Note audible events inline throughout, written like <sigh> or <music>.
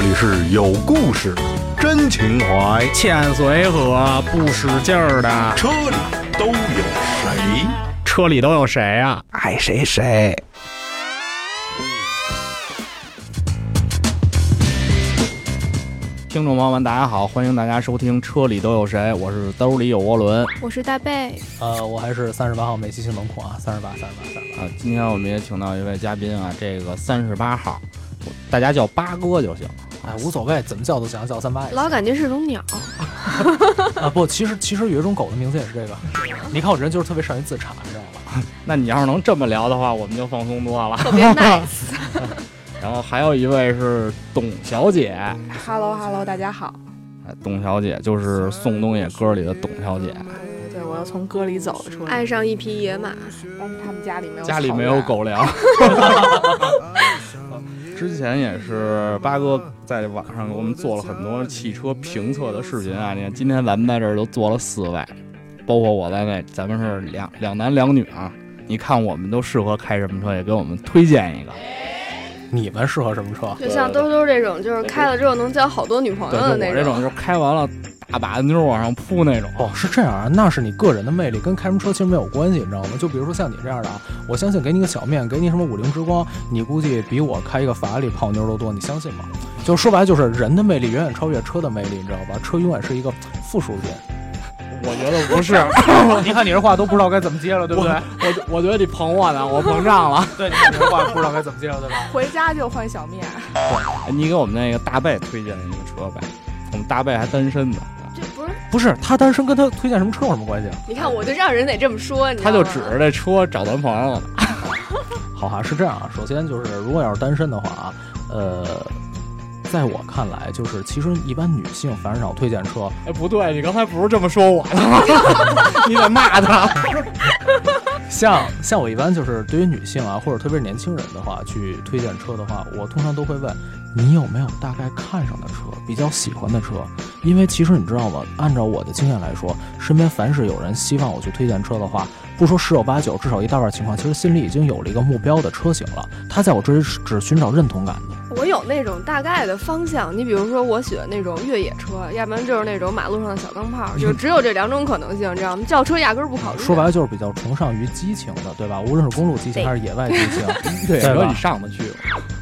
这里是有故事、真情怀，欠随和不使劲儿的，车里都有谁？车里都有谁啊、爱谁谁。听众朋友们，大家好，欢迎大家收听《车里都有谁》，我是兜里有涡轮我是大贝，呃，我还是三十八号美琪性能控啊，三十八，三十八，三十八。啊。今天我们也请到一位嘉宾啊，这个三十八号，大家叫八哥就行。哎，无所谓，怎么叫都行，叫三八也行老感觉是种鸟，<laughs> 啊。不，其实其实有一种狗的名字也是这个。你看我这人就是特别善于自嘲，你知道吗？<laughs> 那你要是能这么聊的话，我们就放松多了。特别 <laughs> nice。然后还有一位是董小姐，Hello Hello，大家好。哎董小姐就是宋冬野歌里的董小姐，对，我又从歌里走了出来，爱上一匹野马，但是他们家里没有家里没有。狗粮。之前也是八哥在网上给我们做了很多汽车评测的视频啊，你看今天咱们在这儿都做了四位，包括我在内，咱们是两两男两女啊。你看我们都适合开什么车，也给我们推荐一个。你们适合什么车？就像兜兜这种，就是开了之后能交好多女朋，友的那种我这种就是开完了大把妞往上扑那种。哦，是这样啊，那是你个人的魅力，跟开什么车其实没有关系，你知道吗？就比如说像你这样的啊，我相信给你个小面，给你什么五菱之光，你估计比我开一个法拉利泡妞都多，你相信吗？就说白了，就是人的魅力远远超越车的魅力，你知道吧？车永远是一个附属品。我觉得不是，<laughs> 你看你这话都不知道该怎么接了，对不对？我我觉得你捧我呢，我膨胀了。<laughs> 对，你看你这话不知道该怎么接了，对吧？<laughs> 回家就换小面，对你给我们那个大贝推荐一个车呗，我们大贝还单身呢。这不是？他单身跟他推荐什么车有什么关系啊？你看，我就让人得这么说，你他就指着这车找男朋友呢。<laughs> 好哈，是这样啊。首先就是，如果要是单身的话啊，呃，在我看来，就是其实一般女性反少推荐车，哎，不对，你刚才不是这么说我的吗？<laughs> 你得骂他。像像我一般就是对于女性啊，或者特别是年轻人的话，去推荐车的话，我通常都会问你有没有大概看上的车，比较喜欢的车。因为其实你知道吗？按照我的经验来说，身边凡是有人希望我去推荐车的话，不说十有八九，至少一大半情况，其实心里已经有了一个目标的车型了。他在我这里是只寻找认同感的。我有那种大概的方向。你比如说，我喜欢那种越野车，要不然就是那种马路上的小钢炮，<laughs> 就只有这两种可能性，知道吗？轿车压根儿不考虑。说白了就是比较崇尚于激情的，对吧？无论是公路激情还是野外激情，<laughs> <laughs> 对对吧车你上得去。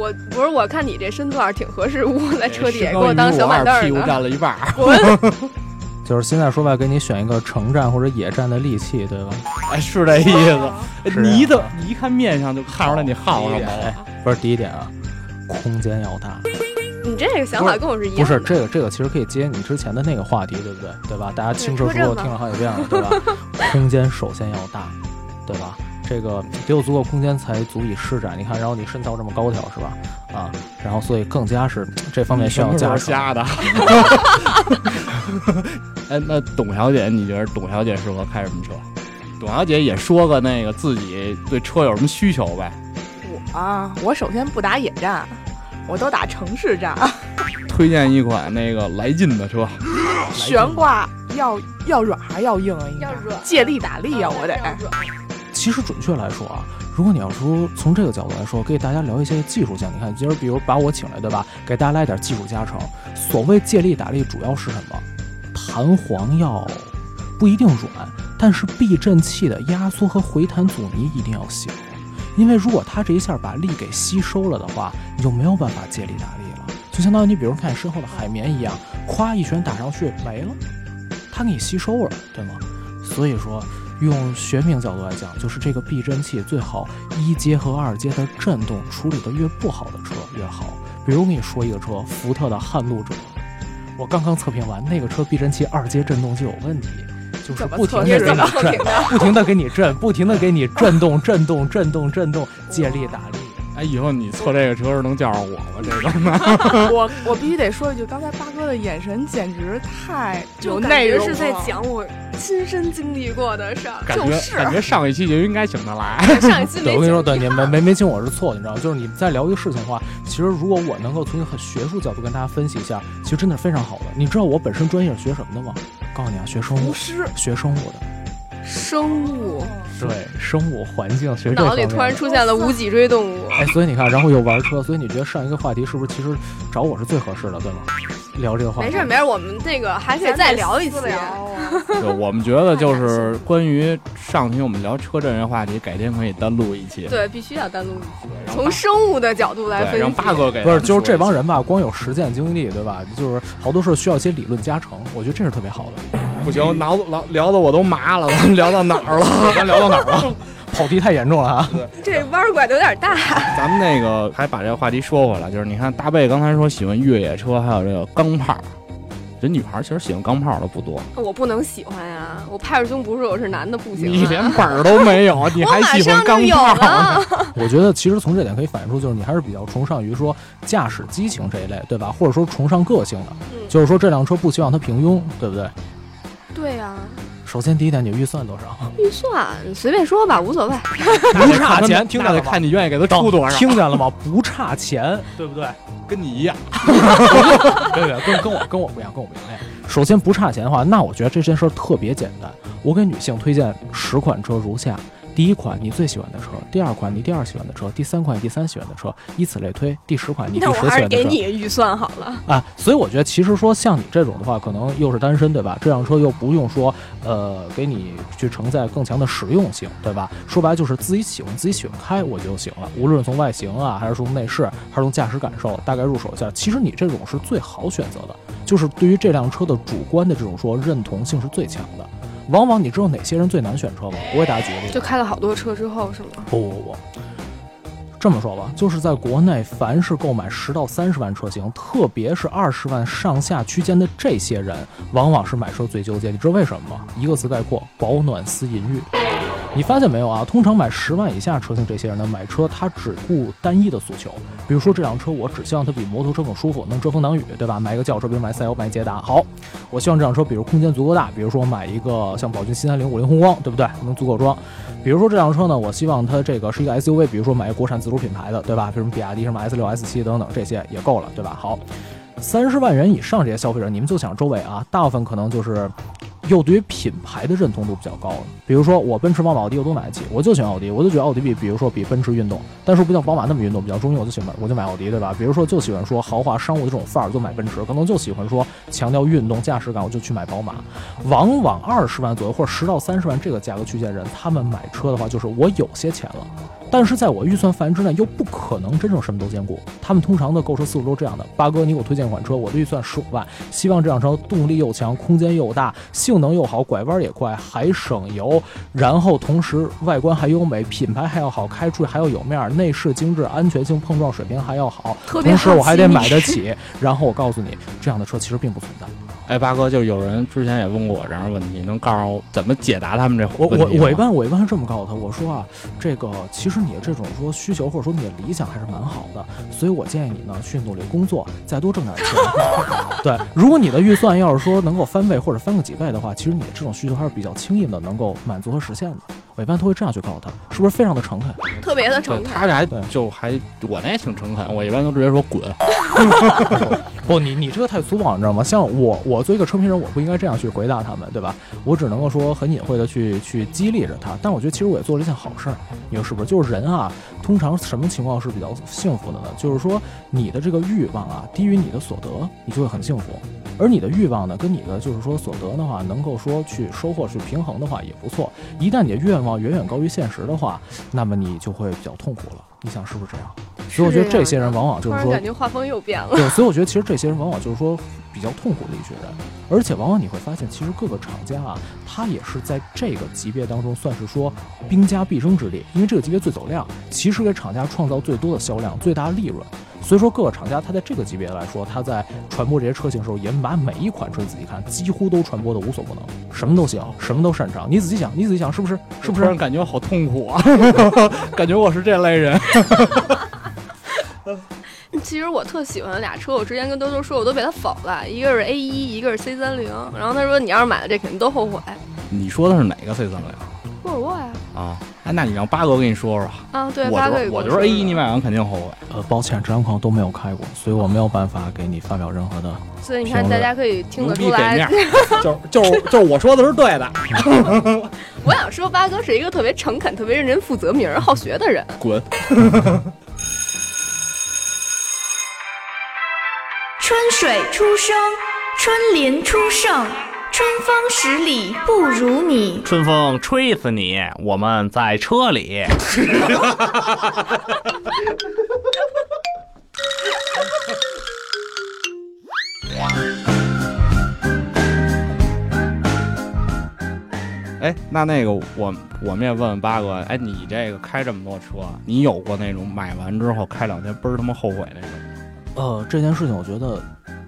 我不是，我看你这身段挺合适，我在车底下给我当小板凳屁股。占了一半！<laughs> <laughs> 就是现在说白了，给你选一个城战或者野战的利器，对吧？哎，是这意思。你怎你一看面相就看出来你耗了。哎不是第一点啊，空间要大。你这个想法跟我是一样的。不是这个，这个其实可以接你之前的那个话题，对不对？对吧？大家轻车熟路听了好几遍了，对吧？<laughs> 空间首先要大，对吧？这个得有足够空间才足以施展。你看，然后你身材这么高挑，是吧？啊，然后所以更加是这方面需要加强。时候瞎的。<laughs> 哎，那董小姐，你觉得董小姐适合开什么车？董小姐也说个那个自己对车有什么需求呗？我啊，我首先不打野战，我都打城市战，<laughs> 推荐一款那个来劲的车。悬挂要要软还是要硬啊？应该要软借力打力啊，我得。其实准确来说啊，如果你要说从这个角度来说，给大家聊一些技术性，你看，今儿比如把我请来，对吧？给大家来点技术加成。所谓借力打力，主要是什么？弹簧要不一定软，但是避震器的压缩和回弹阻尼一定要行。因为如果它这一下把力给吸收了的话，你就没有办法借力打力了，就相当于你比如看你身后的海绵一样，咵一拳打上去没了，它给你吸收了，对吗？所以说，用学名角度来讲，就是这个避震器最好一阶和二阶的震动处理的越不好的车越好。比如我跟你说一个车，福特的撼路者，我刚刚测评完，那个车避震器二阶震动就有问题，就是不停测试的给你震，不停的给你震，不停的给你震动、震动、震动、震动，借力打力。哎，以后你测这个车时能叫上我吗？这种的。<laughs> 我我必须得说一句，刚才八哥的眼神简直太有就感内容了，觉是在讲我亲身经历过的事儿。感觉就是感觉上一期就应该请他来。<laughs> 上一期我跟你说，对，你没没没请我是错的，你知道吗？就是你们在聊一个事情的话，其实如果我能够从一个很学术角度跟大家分析一下，其实真的是非常好的。你知道我本身专业是学什么的吗？告诉你啊，学生物学生物的。生物，对，生物环境学这脑里突然出现了无脊椎动物。哎，所以你看，然后又玩车，所以你觉得上一个话题是不是其实找我是最合适的，对吗？聊这个话题。没事没事，我们这个还可以再聊一期私。聊啊对 <laughs> 我们觉得就是关于上期我们聊车震这话题，改天可以单录一期。对，必须要单录一期，从生物的角度来分析让八析。哥给不是，就是这帮人吧，光有实践经历，对吧？就是好多事儿需要一些理论加成，我觉得这是特别好的。不行，脑子聊聊的我都麻了，咱 <laughs> 们聊到哪儿了？<laughs> 咱聊到哪儿了？跑题太严重了啊！这弯儿拐的有点大。咱们那个还把这个话题说回来，就是你看大贝刚才说喜欢越野车，还有这个钢炮。这女孩其实喜欢钢炮的不多，我不能喜欢呀，我拍着胸不是我是男的不行啊。你连本儿都没有，你还喜欢钢炮？了。<laughs> 我觉得其实从这点可以反映出，就是你还是比较崇尚于说驾驶激情这一类，对吧？或者说崇尚个性的，嗯就是说这辆车不希望它平庸，对不对？对呀，首先第一点，你预算多少？预算随便说吧，无所谓。<laughs> 不差钱，听见了？看你愿意给他出多少。听见了吗？不差钱，对不对？跟你一样，<laughs> 对对，跟跟我跟我不一样，跟我不一样。哎，首先不差钱的话，那我觉得这件事儿特别简单。我给女性推荐十款车如下：第一款你最喜欢的车，第二款你第二喜欢的车，第三款你第三喜欢的车，以此类推。第十款你第十喜欢的车。你预算好了。啊，所以我觉得其实说像你这种的话，可能又是单身，对吧？这辆车又不用说，呃，给你去承载更强的实用性，对吧？说白了就是自己喜欢，自己喜欢开我就行了。无论从外形啊，还是从内饰，还是从驾驶感受，大概入手一下，其实你这种是最好选择的，就是对于这辆车的主观的这种说认同性是最强的。往往你知道哪些人最难选车吗？我给大家举个例子就。开了好多车之后是吗？不不不，这么说吧，就是在国内，凡是购买十到三十万车型，特别是二十万上下区间的这些人，往往是买车最纠结。你知道为什么吗？一个词概括：保暖思淫欲。你发现没有啊？通常买十万以下车型这些人呢，买车他只顾单一的诉求，比如说这辆车我只希望它比摩托车更舒服，能遮风挡雨，对吧？买一个轿车，比如买赛欧，买捷达，好，我希望这辆车比如空间足够大，比如说买一个像宝骏七三零、五菱宏光，对不对？能足够装。比如说这辆车呢，我希望它这个是一个 SUV，比如说买一个国产自主品牌的，对吧？比如比亚迪什么 S 六、S 七等等，这些也够了，对吧？好，三十万元以上这些消费者，你们就想周围啊，大部分可能就是又对于品牌的认同度比较高的。比如说我奔驰、宝马、奥迪我都买得起，我就喜欢奥迪，我就觉得奥迪比比如说比奔驰运动，但是不像宝马那么运动，比较中庸，我就喜欢我就买奥迪，对吧？比如说就喜欢说豪华商务的这种范儿，就买奔驰，可能就喜欢说强调运动驾驶感，我就去买宝马。往往二十万左右或者十到三十万这个价格区间人，他们买车的话，就是我有些钱了。但是在我预算范围之内，又不可能真正什么都兼顾。他们通常的购车思路都是这样的：八哥，你给我推荐一款车，我的预算十五万，希望这辆车动力又强，空间又大，性能又好，拐弯也快，还省油，然后同时外观还优美，品牌还要好，开出去还要有面儿，内饰精致，安全性碰撞水平还要好，同时我还得买得起。然后我告诉你，这样的车其实并不存在。哎，八哥，就是有人之前也问过我这样的问题，能告诉我怎么解答他们这我我我一般我一般是这么告诉他，我说啊，这个其实你的这种说需求或者说你的理想还是蛮好的，所以我建议你呢去努力工作，再多挣点钱。<laughs> 对，如果你的预算要是说能够翻倍或者翻个几倍的话，其实你的这种需求还是比较轻易的能够满足和实现的。我一般都会这样去告诉他，是不是非常的诚恳？特别的诚恳。他这还就还我那也挺诚恳，我一般都直接说滚。<laughs> 不，你你这个太粗暴，你知道吗？像我，我作为一个车评人，我不应该这样去回答他们，对吧？我只能够说很隐晦的去去激励着他。但我觉得其实我也做了一件好事儿，你说是不是？就是人啊，通常什么情况是比较幸福的呢？就是说你的这个欲望啊低于你的所得，你就会很幸福。而你的欲望呢，跟你的就是说所得的话，能够说去收获去平衡的话也不错。一旦你的愿望远远高于现实的话，那么你就会比较痛苦了。你想是不是这样？所以我觉得这些人往往就是说感觉画风又变了。对，所以我觉得其实这些人往往就是说比较痛苦的一群人，而且往往你会发现，其实各个厂家啊，他也是在这个级别当中算是说兵家必争之地，因为这个级别最走量，其实给厂家创造最多的销量、最大利润。所以说各个厂家它在这个级别来说，它在传播这些车型的时候，也把每一款车你仔细看，几乎都传播的无所不能，什么都行，什么都擅长。你仔细想，你仔细想，是不是？<laughs> 是不是？感觉好痛苦啊，<laughs> 感觉我是这类人。<laughs> 其实我特喜欢的俩车，我之前跟兜兜说，我都被他否了，一个是 A 一，一个是 C 三零。然后他说你要是买了这，肯定都后悔。你说的是哪个 C 三零沃尔沃呀，啊？啊，哎，那你让八哥跟你说说。啊，对，我八哥也觉得我觉得跟说 A 一你买完肯定后悔。呃，抱歉，这两款都没有开过，所以我没有办法给你发表任何的。所以你看，大家可以听得出来 <laughs> 就就就是我说的是对的。<laughs> 我想说，八哥是一个特别诚恳、特别认真、负责、敏而好学的人。滚！春水初生，春林初盛，春风十里不如你。春风吹死你！我们在车里。<laughs> 哎，那那个我我们也问问八哥，哎，你这个开这么多车，你有过那种买完之后开两天倍儿他妈后悔那种？呃，这件事情我觉得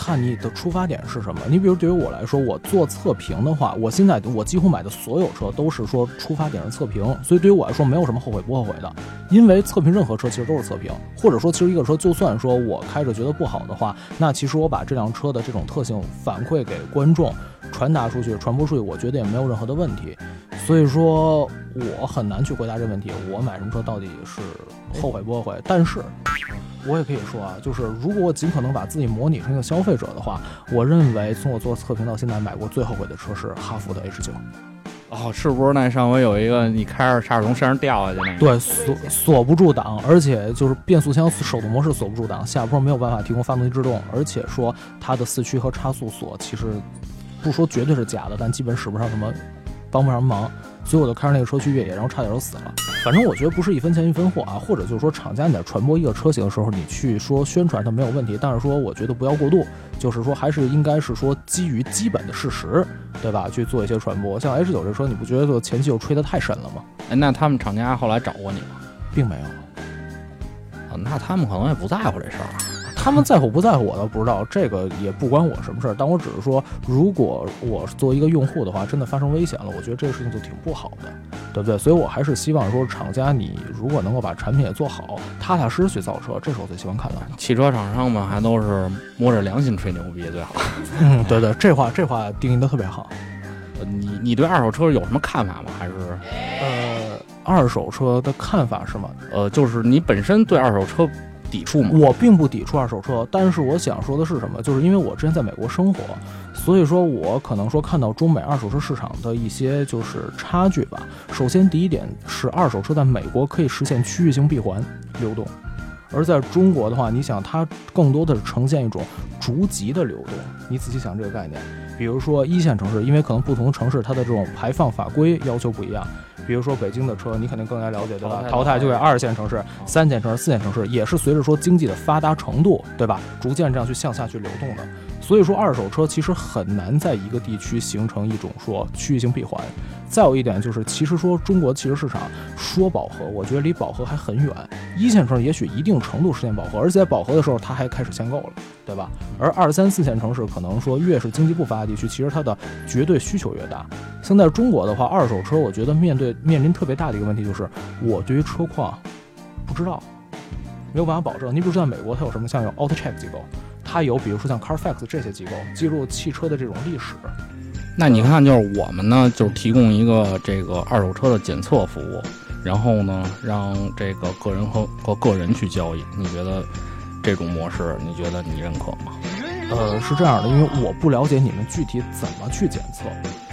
看你的出发点是什么。你比如对于我来说，我做测评的话，我现在我几乎买的所有车都是说出发点是测评，所以对于我来说没有什么后悔不后悔的，因为测评任何车其实都是测评，或者说其实一个车就算说我开着觉得不好的话，那其实我把这辆车的这种特性反馈给观众，传达出去、传播出去，我觉得也没有任何的问题。所以说我很难去回答这个问题，我买什么车到底是后悔不后悔？但是。我也可以说啊，就是如果我尽可能把自己模拟成一个消费者的话，我认为从我做测评到现在买过最后悔的车是哈弗的 H 九。哦，是不是那上回有一个你开着差点从山上掉下去那个？对，锁锁不住档，而且就是变速箱手动模式锁不住档，下坡没有办法提供发动机制动，而且说它的四驱和差速锁其实不说绝对是假的，但基本使不上什么，帮不上忙。所以我就开着那个车去越野，然后差点就死了。反正我觉得不是一分钱一分货啊，或者就是说厂家你在传播一个车型的时候，你去说宣传它没有问题，但是说我觉得不要过度，就是说还是应该是说基于基本的事实，对吧？去做一些传播。像 H 九这车，你不觉得前期就吹得太深了吗？哎，那他们厂家后来找过你吗？并没有。啊，那他们可能也不在乎这事儿。他们在乎不在乎我倒不知道，这个也不关我什么事儿。但我只是说，如果我作为一个用户的话，真的发生危险了，我觉得这个事情就挺不好的，对不对？所以我还是希望说，厂家你如果能够把产品也做好，踏踏实实去造车，这是我最喜欢看到的。汽车厂商们还都是摸着良心吹牛逼最好。嗯，对 <laughs> 对，这话这话定义的特别好。呃你你对二手车有什么看法吗？还是呃，二手车的看法是吗？呃，就是你本身对二手车抵触吗？我并不抵触二手车，但是我想说的是什么？就是因为我之前在美国生活，所以说我可能说看到中美二手车市场的一些就是差距吧。首先，第一点是二手车在美国可以实现区域性闭环流动，而在中国的话，你想它更多的是呈现一种逐级的流动。你仔细想这个概念，比如说一线城市，因为可能不同城市它的这种排放法规要求不一样。比如说北京的车，你肯定更加了解，对吧？淘汰就给二线城市、三线城市、四线城市，也是随着说经济的发达程度，对吧？逐渐这样去向下去流动的。所以说，二手车其实很难在一个地区形成一种说区域性闭环。再有一点就是，其实说中国汽车市场说饱和，我觉得离饱和还很远。一线城市也许一定程度实现饱和，而且在饱和的时候，它还开始限购了，对吧？而二三四线城市可能说越是经济不发达地区，其实它的绝对需求越大。像在中国的话，二手车我觉得面对面临特别大的一个问题就是，我对于车况不知道，没有办法保证。你比如说在美国，它有什么像有 AutoCheck 机构，它有比如说像 Carfax 这些机构记录汽车的这种历史。那你看，就是我们呢，就是提供一个这个二手车的检测服务，然后呢，让这个个人和和个人去交易。你觉得这种模式，你觉得你认可吗？呃，是这样的，因为我不了解你们具体怎么去检测，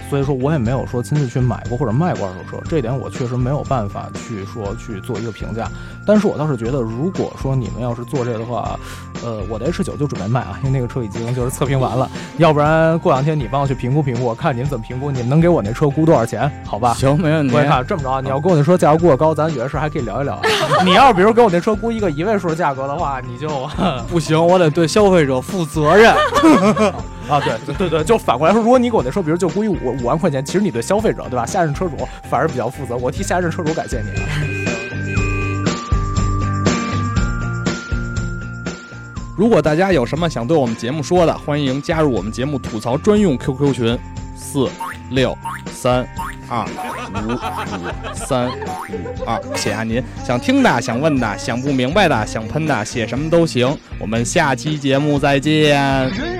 所以说我也没有说亲自去买过或者卖过二手车，这点我确实没有办法去说去做一个评价。但是我倒是觉得，如果说你们要是做这个的话，呃，我的 H 九就准备卖啊，<laughs> 因为那个车已经就是测评完了，要不然过两天你帮我去评估评估，我看你们怎么评估，你们能给我那车估多少钱？好吧？行，没问题我。看这么着，你要跟我那车价格估的高，咱有些事还可以聊一聊。<laughs> 你要是比如给我那车估一个一位数的价格的话，你就 <laughs> 不行，我得对消费者负责任。啊，对对对对，就反过来说，如果你给我那车，比如就估一五五万块钱，其实你对消费者对吧，下任车主反而比较负责，我替下任车主感谢你如果大家有什么想对我们节目说的，欢迎加入我们节目吐槽专用 QQ 群：四六三二五五三五二。写下您想听的、想问的、想不明白的、想喷的，写什么都行。我们下期节目再见。